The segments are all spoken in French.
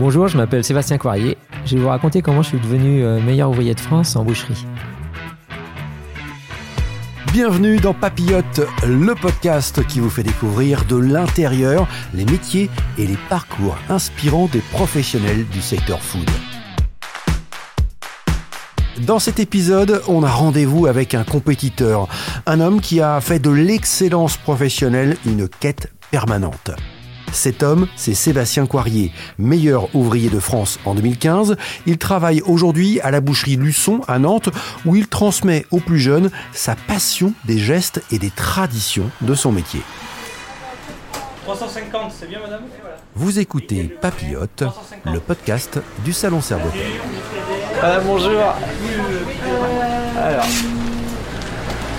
Bonjour, je m'appelle Sébastien Coirier. Je vais vous raconter comment je suis devenu euh, meilleur ouvrier de France en boucherie. Bienvenue dans Papillote, le podcast qui vous fait découvrir de l'intérieur les métiers et les parcours inspirants des professionnels du secteur food. Dans cet épisode, on a rendez-vous avec un compétiteur, un homme qui a fait de l'excellence professionnelle une quête permanente. Cet homme, c'est Sébastien Coirier, meilleur ouvrier de France en 2015. Il travaille aujourd'hui à la boucherie Luçon à Nantes où il transmet aux plus jeunes sa passion des gestes et des traditions de son métier. 350, c'est bien madame? Vous écoutez Papillote, le podcast du Salon Cerveau. Madame, bonjour. Alors,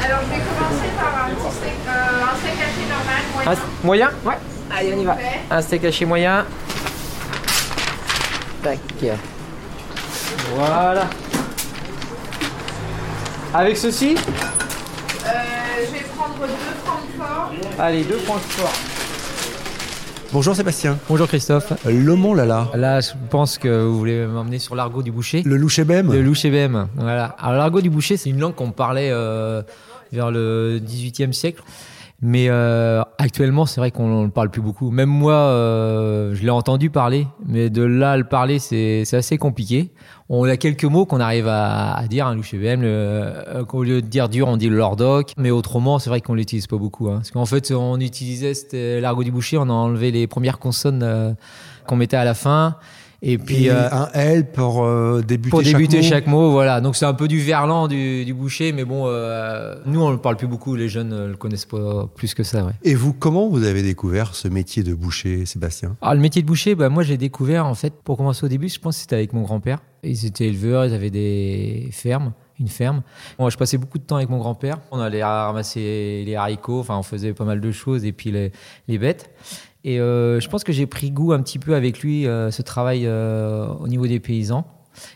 Alors, je vais commencer par un, petit steak, euh, un steak haché normal, moyen. un moyen? Ouais. Allez, on y va. Un steak haché moyen. Tac. Voilà. Avec ceci Euh, je vais prendre deux Francfort. Allez, deux points forts. Bonjour Sébastien. Bonjour Christophe. Le Mont Lala. Là, je pense que vous voulez m'emmener sur l'argot du boucher. Le louchébem Le louchébem, voilà. Alors l'argot du boucher, c'est une langue qu'on parlait euh, vers le 18e siècle. Mais euh, actuellement, c'est vrai qu'on ne parle plus beaucoup. Même moi, euh, je l'ai entendu parler, mais de là à le parler, c'est assez compliqué. On a quelques mots qu'on arrive à, à dire, un louchébem. le- euh, Au lieu de dire dur, on dit le lordoc. Mais autrement, c'est vrai qu'on l'utilise pas beaucoup. Hein. Parce qu'en fait, on utilisait l'argot du boucher, on a enlevé les premières consonnes euh, qu'on mettait à la fin. Et puis, Et euh, un L pour euh, débuter, pour débuter mot. chaque mot, voilà. Donc c'est un peu du verlan du, du boucher, mais bon, euh, nous on ne le parle plus beaucoup, les jeunes ne le connaissent pas plus que ça, ouais. Et vous, comment vous avez découvert ce métier de boucher, Sébastien? Alors le métier de boucher, bah, moi j'ai découvert en fait, pour commencer au début, je pense que c'était avec mon grand-père. Ils étaient éleveurs, ils avaient des fermes, une ferme. Moi je passais beaucoup de temps avec mon grand-père. On allait ramasser les haricots, enfin on faisait pas mal de choses, et puis les, les bêtes. Et euh, je pense que j'ai pris goût un petit peu avec lui, euh, ce travail euh, au niveau des paysans.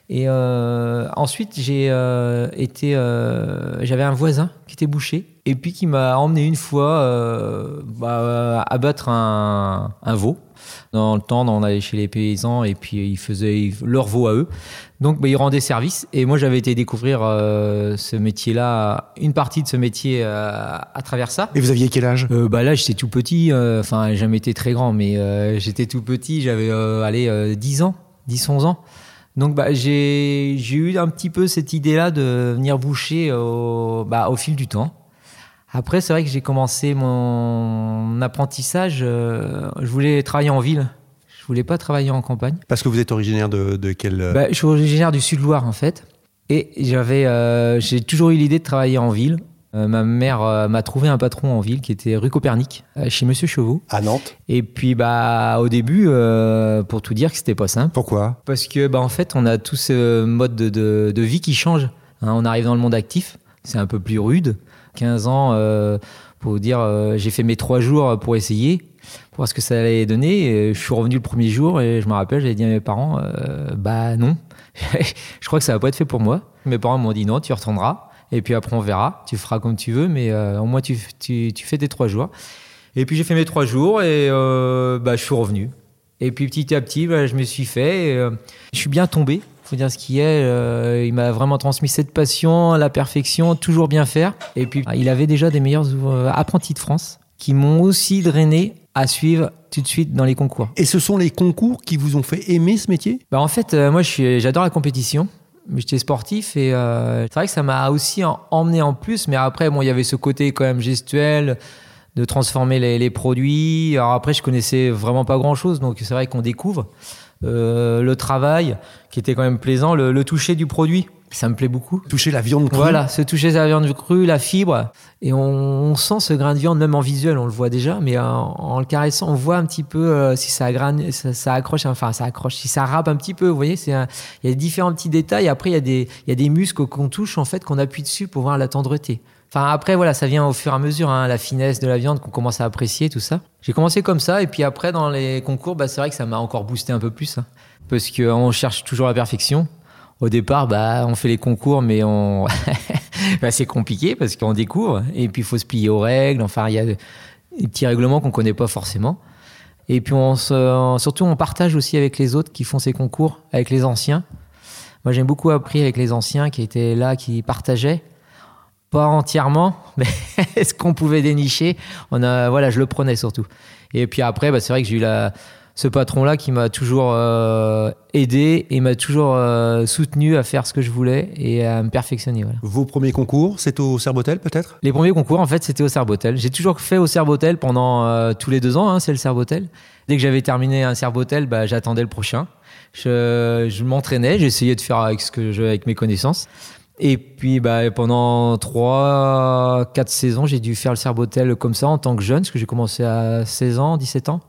Et euh, ensuite, j'ai euh, été, euh, j'avais un voisin qui était boucher et puis qui m'a emmené une fois bah, abattre un, un veau. Dans le temps, on allait chez les paysans et puis ils faisaient leur veau à eux. Donc, bah, ils rendaient service. Et moi, j'avais été découvrir ce métier-là, une partie de ce métier à travers ça. Et vous aviez quel âge? Bah là, j'étais tout petit. Enfin, j'ai jamais été très grand, mais j'étais tout petit. J'avais, allez, euh, 10 ans, 10, 11 ans. Donc, bah, j'ai, eu un petit peu cette idée-là de venir boucher au, bah, au fil du temps. Après, c'est vrai que j'ai commencé mon apprentissage. euh, je voulais travailler en ville. Je voulais pas travailler en campagne. Parce que vous êtes originaire de, de quel... euh, Bah, je suis originaire du Sud-Loire en fait, et j'avais, euh, j'ai toujours eu l'idée de travailler en ville. Euh, ma mère euh, m'a trouvé un patron en ville qui était rue Copernic, euh, chez Monsieur Chevaux. À Nantes Et puis bah au début, pour tout dire, que c'était pas simple, Pourquoi? Parce que bah en fait on a tout ce mode de, de, de vie qui change. hein. on arrive dans le monde actif, c'est un peu plus rude. 15 ans, pour vous dire, j'ai fait mes trois jours pour essayer, pour voir ce que ça allait donner. Et je suis revenu le premier jour et je me rappelle, j'avais dit à mes parents, bah non, je crois que ça va pas être fait pour moi. Mes parents m'ont dit non, tu retourneras. Et puis après on verra, tu feras comme tu veux, mais euh, au moins tu, tu, tu fais tes trois jours. Et puis j'ai fait mes trois jours et euh, bah, je suis revenu. Et puis petit à petit, bah, je me suis fait. et, euh, je suis bien tombé, faut dire ce qui est. il m'a vraiment transmis cette passion, la perfection, toujours bien faire. Et puis il avait déjà des meilleurs apprentis de France qui m'ont aussi drainé à suivre tout de suite dans les concours. Et ce sont les concours qui vous ont fait aimer ce métier? Bah en fait, euh, moi, j'adore la compétition. J'étais sportif et euh, c'est vrai que ça m'a aussi en- emmené en plus. Mais après, bon, il y avait ce côté quand même gestuel de transformer les, les produits. Alors après, je connaissais vraiment pas grand chose, donc c'est vrai qu'on découvre Euh, le travail qui était quand même plaisant, le, le toucher du produit. Ça me plaît beaucoup. Toucher la viande crue Voilà, se toucher la viande crue, la fibre, et on, on sent ce grain de viande même en visuel, on le voit déjà, mais en, en le caressant, on voit un petit peu euh, si ça, graine, ça, ça accroche, enfin ça accroche, si ça râpe un petit peu. Vous voyez, il y a différents petits détails. Après, il y a des, il y a des muscles qu'on touche en fait, qu'on appuie dessus pour voir la tendreté. Enfin après voilà, ça vient au fur et à mesure, hein, la finesse de la viande qu'on commence à apprécier tout ça. J'ai commencé comme ça, et puis après dans les concours, bah, c'est vrai que ça m'a encore boosté un peu plus, hein, parce qu'on cherche toujours la perfection. Au départ, bah, on fait les concours, mais on... bah, c'est compliqué parce qu'on découvre. Et puis, il faut se plier aux règles. Enfin, il y a des petits règlements qu'on connaît pas forcément. Et puis on se, surtout on partage aussi avec les autres qui font ces concours, avec les anciens. Moi j'ai beaucoup appris avec les anciens qui étaient là, qui partageaient. Pas entièrement, mais ce qu'on pouvait dénicher, on a, voilà, je le prenais surtout. Et puis après, bah, c'est vrai que j'ai eu la, ce patron-là qui m'a toujours euh, aidé et m'a toujours euh, soutenu à faire ce que je voulais et à me perfectionner. Voilà. Vos premiers concours, c'est au Serbotel peut-être? Les premiers concours, en fait, c'était au Serbotel. J'ai toujours fait au Serbotel pendant euh, tous les deux ans, hein, c'est le Serbotel. Dès que j'avais terminé un Serbotel, bah, j'attendais le prochain. Je, je m'entraînais, j'essayais de faire avec, ce que je, avec mes connaissances. Et puis bah, pendant 3 4 saisons, j'ai dû faire le Serbotel comme ça en tant que jeune, parce que j'ai commencé à 16 ans, 17 ans.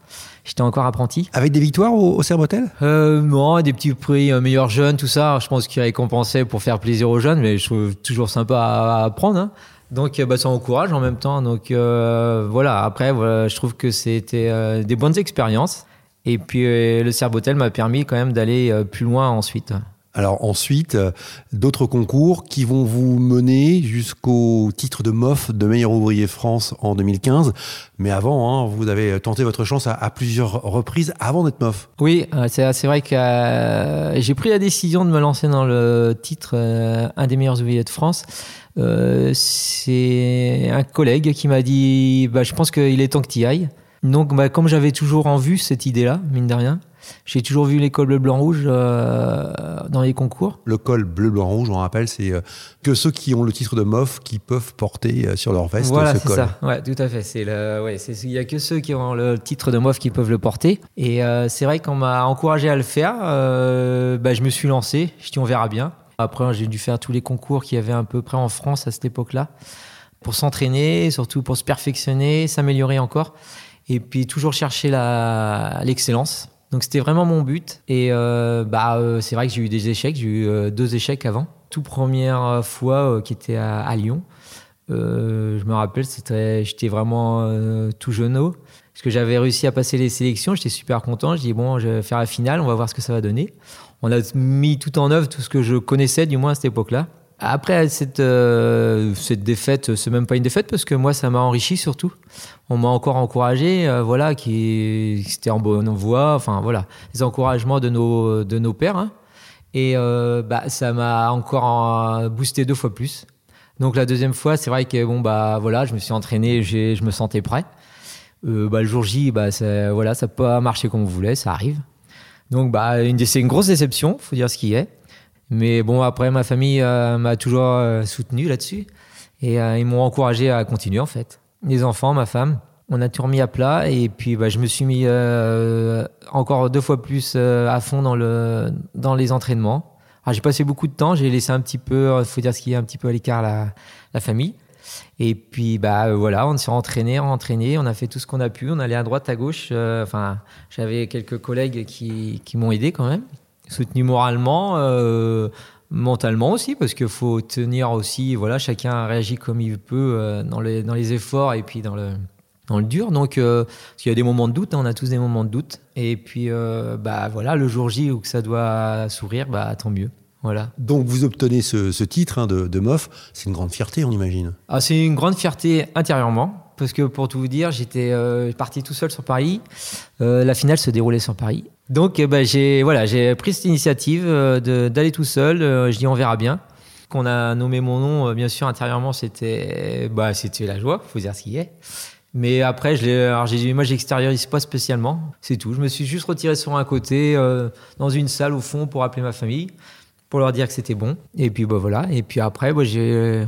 J'étais encore apprenti. Avec des victoires au, au Serbotel euh, Non, des petits prix euh, meilleurs jeunes, tout ça. Je pense qu'ils récompensaient pour faire plaisir aux jeunes, mais je trouve toujours sympa à, à apprendre. Hein. Donc bah, ça encourage en même temps. Donc euh, voilà, après, voilà, je trouve que c'était euh, des bonnes expériences. Et puis euh, le Serbotel m'a permis quand même d'aller euh, plus loin ensuite. Alors ensuite, euh, d'autres concours qui vont vous mener jusqu'au titre de MOF de meilleur ouvrier France en 2015. Mais avant, hein, vous avez tenté votre chance à, plusieurs reprises avant d'être MOF. Oui, euh, c'est vrai que euh, j'ai pris la décision de me lancer dans le titre un des meilleurs ouvriers de France. C'est un collègue qui m'a dit bah, je pense qu'il est temps que tu y ailles. Donc, bah, comme j'avais toujours en vue cette idée-là, mine de rien, j'ai toujours vu l'école bleu, blanc, rouge euh, dans les concours. Le col bleu, blanc, rouge, on rappelle, c'est euh, que ceux qui ont le titre de MOF qui peuvent porter euh, sur leur veste Voilà, ce c'est col. ça. Ouais, tout à fait. C'est le, ouais, c'est, il y a que ceux qui ont le titre de MOF qui peuvent le porter. Et euh, c'est vrai qu'on m'a encouragé à le faire. Euh, bah, je me suis lancé. Je dis on verra bien. Après, j'ai dû faire tous les concours qu'il y avait à peu près en France à cette époque-là pour s'entraîner, surtout pour se perfectionner, s'améliorer encore. Et puis toujours chercher l'excellence. Donc c'était vraiment mon but. Et euh, bah, euh, c'est vrai que j'ai eu des échecs. J'ai eu euh, deux échecs avant. Tout première fois qui était à, Lyon. Je me rappelle, c'était, j'étais vraiment tout jeuneau. Parce que j'avais réussi à passer les sélections, j'étais super content. Je dis bon, je vais faire la finale, on va voir ce que ça va donner. On a mis tout en œuvre tout ce que je connaissais, du moins à cette époque-là. Après cette, euh, cette défaite, c'est même pas une défaite parce que moi ça m'a enrichi surtout. On m'a encore encouragé, euh, voilà, qui c'était en bonne voie, enfin voilà, les encouragements de nos de nos pères. hein. Et euh, bah ça m'a encore boosté deux fois plus. Donc la deuxième fois, c'est vrai que bon bah voilà, je me suis entraîné, je me sentais prêt. Euh, bah, le jour J, bah ça, voilà, ça pas marché comme on voulait, ça arrive. Donc bah c'est une grosse déception, faut dire ce qui est. Mais bon après ma famille euh, m'a toujours euh, soutenu là-dessus et euh, ils m'ont encouragé à continuer en fait. Les enfants, ma femme, on a tout remis à plat et puis bah, je me suis mis encore deux fois plus à fond dans le dans les entraînements. J'ai passé beaucoup de temps, j'ai laissé un petit peu, faut dire ce qui est un petit peu à l'écart la, la famille. Et puis bah voilà, on s'est entraîné, entraîné, on a fait tout ce qu'on a pu, on allait à droite, à gauche. Enfin, j'avais quelques collègues qui, qui m'ont aidé quand même, soutenu moralement, euh, mentalement aussi, parce qu'il faut tenir aussi. Voilà, chacun réagit comme il peut euh, dans les dans les efforts et puis dans le dans le dur. Donc, euh, parce qu'il y a des moments de doute, hein, on a tous des moments de doute. Et puis, euh, bah voilà, le jour J où que ça doit sourire, bah tant mieux. Voilà. Donc vous obtenez ce, ce titre hein, de, de MOF, c'est une grande fierté, on imagine. Ah, c'est une grande fierté intérieurement, parce que pour tout vous dire, j'étais euh, parti tout seul sur Paris. Euh, la finale se déroulait sur Paris. Donc eh ben, j'ai voilà, j'ai pris cette initiative euh, d'aller tout seul. Euh, je dis on verra bien. Qu'on a nommé mon nom, euh, bien sûr, intérieurement, c'était bah, c'était la joie, faut dire ce qui est. Mais après, je alors j'ai dit, moi, j'extériorise pas spécialement. C'est tout. Je me suis juste retiré sur un côté, dans une salle au fond, pour appeler ma famille, pour leur dire que c'était bon. Et puis, bah, voilà. Et puis après, bah, j'ai,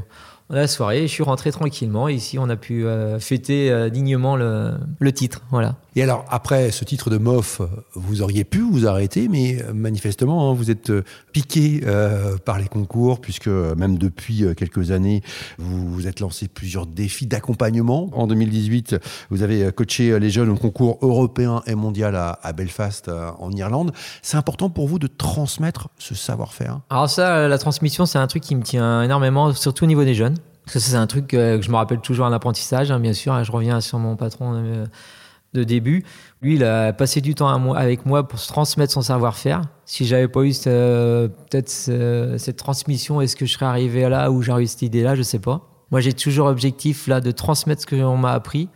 on a la soirée, je suis rentré tranquillement. Ici, on a pu fêter dignement le, le titre. Voilà. Et alors, après ce titre de MOF, vous auriez pu vous arrêter, mais euh, manifestement, hein, vous êtes euh, piqué euh, par les concours, puisque même depuis quelques années, vous vous êtes lancé plusieurs défis d'accompagnement. En 2018, vous avez coaché les jeunes au concours européen et mondial à, Belfast, en Irlande. C'est important pour vous de transmettre ce savoir-faire? Alors ça, la transmission, c'est un truc qui me tient énormément, surtout au niveau des jeunes. Parce que c'est un truc que je me rappelle toujours à l'apprentissage, hein, bien sûr. hein, je reviens sur mon patron de début. Lui, il a passé du temps avec moi pour se transmettre son savoir-faire. Si j'avais pas eu euh, peut-être ce- cette transmission, est-ce que je serais arrivé là où j'aurais eu cette idée-là? Je sais pas. Moi, j'ai toujours objectif là de transmettre ce que l'on m'a appris.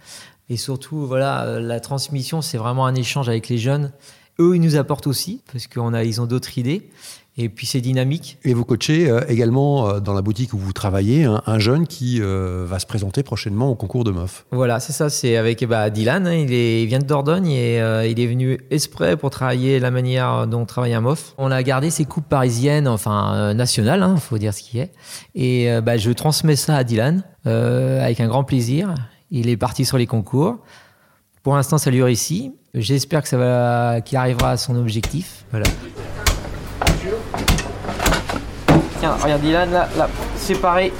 Et surtout, voilà, la transmission, c'est vraiment un échange avec les jeunes. Eux, ils nous apportent aussi, parce qu'ils ont d'autres idées. Et puis c'est dynamique. Et vous coachez euh, également euh, dans la boutique où vous travaillez un, jeune qui euh, va se présenter prochainement au concours de MOF. Voilà, c'est ça. C'est avec bah, Dylan. Hein, il, est, vient de Dordogne et il est venu exprès pour travailler la manière dont on travaille un MOF. On a gardé ses coupes parisiennes, enfin nationales, il hein, faut dire ce qui est. Et bah, je transmets ça à Dylan avec un grand plaisir. Il est parti sur les concours. Pour l'instant, ça lui réussit. J'espère que ça va, qu'il arrivera à son objectif. Voilà. Tiens, regarde Dylan, là, là, séparer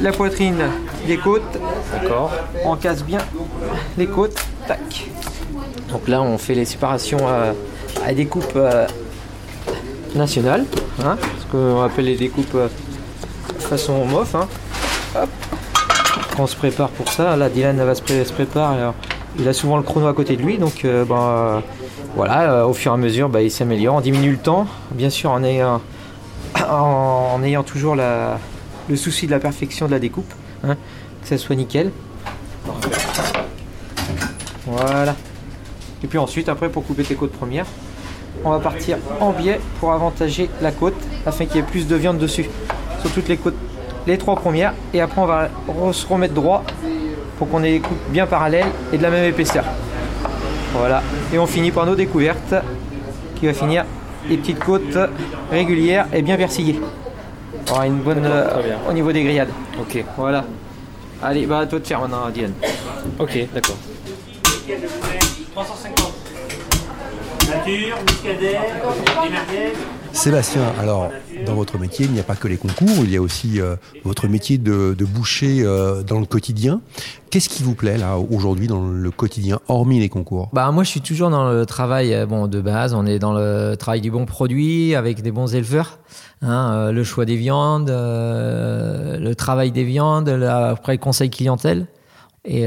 la poitrine des côtes. D'accord. On casse bien les côtes. Tac. Donc là, on fait les séparations euh, à des coupes euh, nationales, hein, ce qu'on appelle les découpes euh, façon MOF. Hein. On se prépare pour ça. Là, Dylan va se, préparer. il a souvent le chrono à côté de lui, donc bah, voilà, au fur et à mesure, bah, il s'améliore. On diminue le temps, bien sûr, en ayant en, ayant toujours le souci de la perfection de la découpe, hein, que ça soit nickel. Voilà. Et puis ensuite, après, pour couper tes côtes premières, on va partir en biais pour avantager la côte afin qu'il y ait plus de viande dessus sur toutes les côtes, les trois premières. Et après, on va se remettre droit pour qu'on ait des coupes bien parallèles et de la même épaisseur. Voilà. Et on finit par nos découvertes qui va finir les petites côtes régulières et bien persillées. On une bonne euh, au niveau des grillades. Ok. Voilà. Allez, bah à toi de faire maintenant, Diane. Ok, d'accord. 350. Nature, muscadet, Sébastien, alors dans votre métier, il n'y a pas que les concours, il y a aussi euh, votre métier de, boucher euh, dans le quotidien. Qu'est-ce qui vous plaît là aujourd'hui dans le quotidien, hormis les concours? Bah moi, je suis toujours dans le travail euh, bon de base. On est dans le travail du bon produit avec des bons éleveurs. Hein, le choix des viandes, le travail des viandes, après le conseil clientèle. Et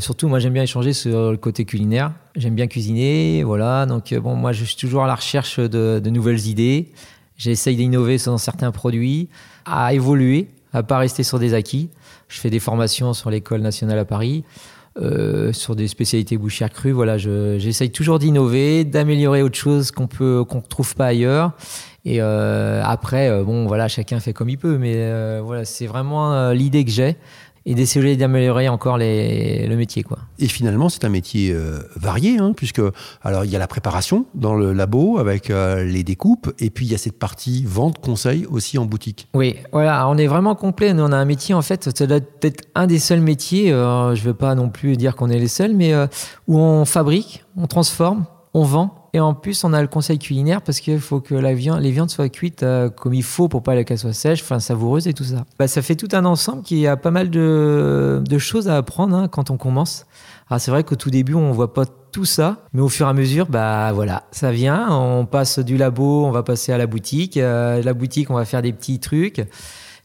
surtout, moi, j'aime bien échanger sur le côté culinaire. J'aime bien cuisiner, voilà. Donc, bon, moi, je suis toujours à la recherche de, de nouvelles idées. J'essaye d'innover dans certains produits, à évoluer, à pas rester sur des acquis. Je fais des formations sur l'école nationale à Paris, euh, sur des spécialités bouchères crues. Voilà, j'essaye toujours d'innover, d'améliorer autre chose qu'on peut qu'on trouve pas ailleurs. Et euh, après, euh, bon, voilà, chacun fait comme il peut, mais euh, voilà, c'est vraiment euh, l'idée que j'ai et d'essayer d'améliorer encore les, le métier. Quoi. Et finalement, c'est un métier euh, varié, hein, puisque alors il y a la préparation dans le labo avec euh, les découpes, et puis il y a cette partie vente conseil aussi en boutique. Oui, voilà, on est vraiment complet. Nous, on a un métier en fait, ça doit être un des seuls métiers. Euh, je ne veux pas non plus dire qu'on est les seuls, mais où on fabrique, on transforme, on vend et en plus, on a le conseil culinaire parce qu'il faut que la viande, les viandes soient cuites euh, comme il faut pour pas qu'elles soient sèches, savoureuses et tout ça. Bah, ça fait tout un ensemble qui a pas mal de, choses à apprendre hein, quand on commence. C'est vrai qu'au tout début, on voit pas tout ça, mais au fur et à mesure, bah voilà, ça vient. On passe du labo, on va passer à la boutique. Euh, la boutique, on va faire des petits trucs.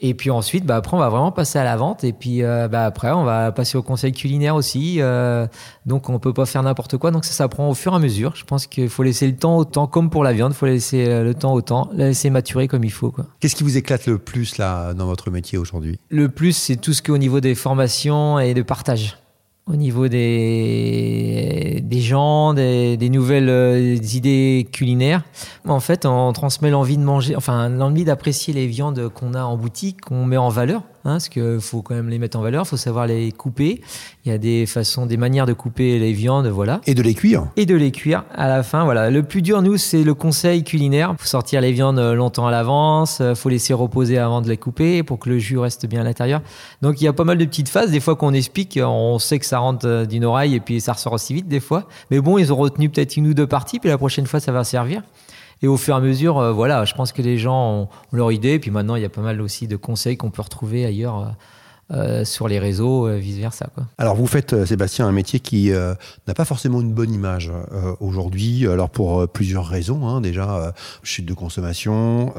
Et puis ensuite, bah, après, on va vraiment passer à la vente. Et puis euh, bah, après, on va passer au conseil culinaire aussi. Euh, donc, on peut pas faire n'importe quoi. Donc, ça s'apprend au fur et à mesure. Je pense qu'il faut laisser le temps au temps, comme pour la viande. Il faut laisser euh, le temps au temps, la laisser maturer comme il faut. Qu'est-ce qui vous éclate le plus là dans votre métier aujourd'hui? Le plus, c'est tout ce qui est au niveau des formations et de partage au niveau des, des gens, des, nouvelles euh, idées culinaires. En fait, on transmet l'envie de manger, enfin l'envie d'apprécier les viandes qu'on a en boutique, qu'on met en valeur. Hein, parce qu'il faut quand même les mettre en valeur, il faut savoir les couper. Il y a des façons, des manières de couper les viandes, voilà. Et de les cuire. Et de les cuire à la fin, voilà. Le plus dur, nous, c'est le conseil culinaire. faut sortir les viandes longtemps à l'avance, faut laisser reposer avant de les couper pour que le jus reste bien à l'intérieur. Donc il y a pas mal de petites phases. Des fois qu'on explique, on sait que ça rentre euh, d'une oreille et puis ça ressort aussi vite des fois. Mais bon, ils ont retenu peut-être une ou deux parties, puis la prochaine fois, ça va servir. Et au fur et à mesure, euh, voilà, je pense que les gens ont, leur idée. Puis maintenant, il y a pas mal aussi de conseils qu'on peut retrouver ailleurs. Euh, euh sur les réseaux, euh, vice-versa. Alors vous faites, Sébastien, un métier qui n'a pas forcément une bonne image aujourd'hui, alors pour plusieurs raisons. Hein. Déjà, chute de consommation,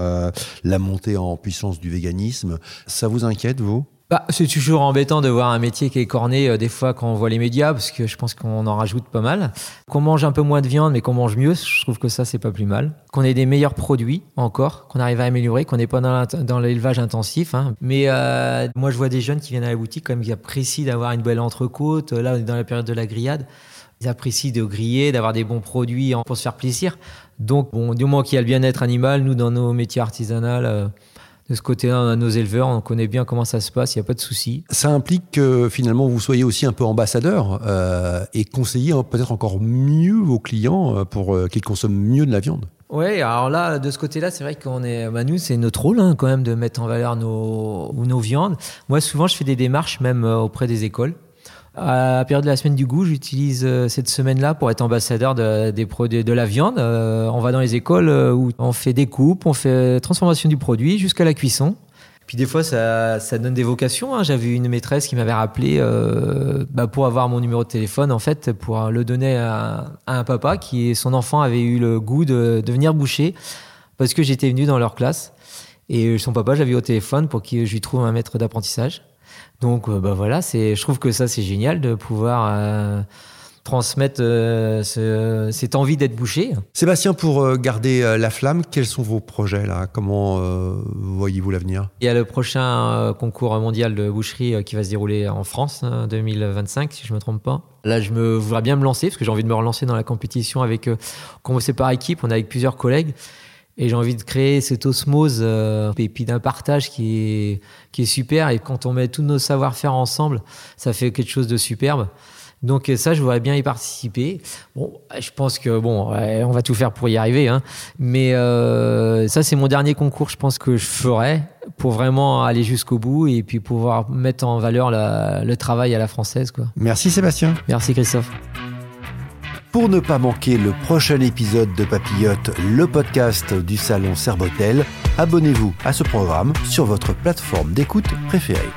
la montée en puissance du véganisme. Ça vous inquiète, vous? Bah, c'est toujours embêtant de voir un métier qui est corné euh, des fois quand on voit les médias, parce que je pense qu'on en rajoute pas mal. Qu'on mange un peu moins de viande, mais qu'on mange mieux, je trouve que ça, c'est pas plus mal. Qu'on ait des meilleurs produits encore, qu'on arrive à améliorer, qu'on n'est pas dans l'élevage intensif. Hein. Mais euh, moi, je vois des jeunes qui viennent à la boutique, même, qui apprécient d'avoir une belle entrecôte. Là, on est dans la période de la grillade. Ils apprécient de griller, d'avoir des bons produits pour se faire plaisir. Donc, bon, du moment qu'il y a le bien-être animal, nous, dans nos métiers artisanaux, euh, de ce côté-là, nos éleveurs, on connaît bien comment ça se passe, il n'y a pas de souci. Ça implique que finalement vous soyez aussi un peu ambassadeur euh, et conseiller peut-être encore mieux vos clients euh, pour euh, qu'ils consomment mieux de la viande. Oui, alors là, de ce côté-là, c'est vrai qu'on est, bah nous, c'est notre rôle hein, quand même de mettre en valeur nos, nos viandes. Moi, souvent, je fais des démarches même auprès des écoles à la période de la semaine du goût, j'utilise euh, cette semaine-là pour être ambassadeur de, des produits de la viande. Euh, on va dans les écoles euh, où on fait des coupes, on fait transformation du produit jusqu'à la cuisson. Puis des fois, ça, ça donne des vocations. Hein. J'avais une maîtresse qui m'avait rappelé bah pour avoir mon numéro de téléphone, en fait, pour le donner à, à, un papa qui, son enfant avait eu le goût de devenir boucher parce que j'étais venu dans leur classe. Et son papa, j'avais au téléphone pour que je lui trouve un maître d'apprentissage. Donc euh, bah voilà, c'est, je trouve que ça c'est génial de pouvoir euh, transmettre euh, cette envie d'être bouché. Sébastien, pour garder la flamme, quels sont vos projets là? Comment voyez-vous l'avenir? Il y a le prochain concours mondial de boucherie qui va se dérouler en France en 2025, si je ne me trompe pas. Là, je me voudrais bien me lancer parce que j'ai envie de me relancer dans la compétition avec. Quand c'est par équipe, on est avec plusieurs collègues. Et j'ai envie de créer cette osmose euh, et puis d'un partage qui est, qui est super. Et quand on met tous nos savoir-faire ensemble, ça fait quelque chose de superbe. Donc ça, je voudrais bien y participer. Bon, je pense que bon, on va tout faire pour y arriver. Hein. Mais euh, ça, c'est mon dernier concours. Je pense que je ferai pour vraiment aller jusqu'au bout et puis pouvoir mettre en valeur la, le travail à la française. Quoi. Merci Sébastien. Merci Christophe. Pour ne pas manquer le prochain épisode de Papillote, le podcast du salon Serbotel, abonnez-vous à ce programme sur votre plateforme d'écoute préférée.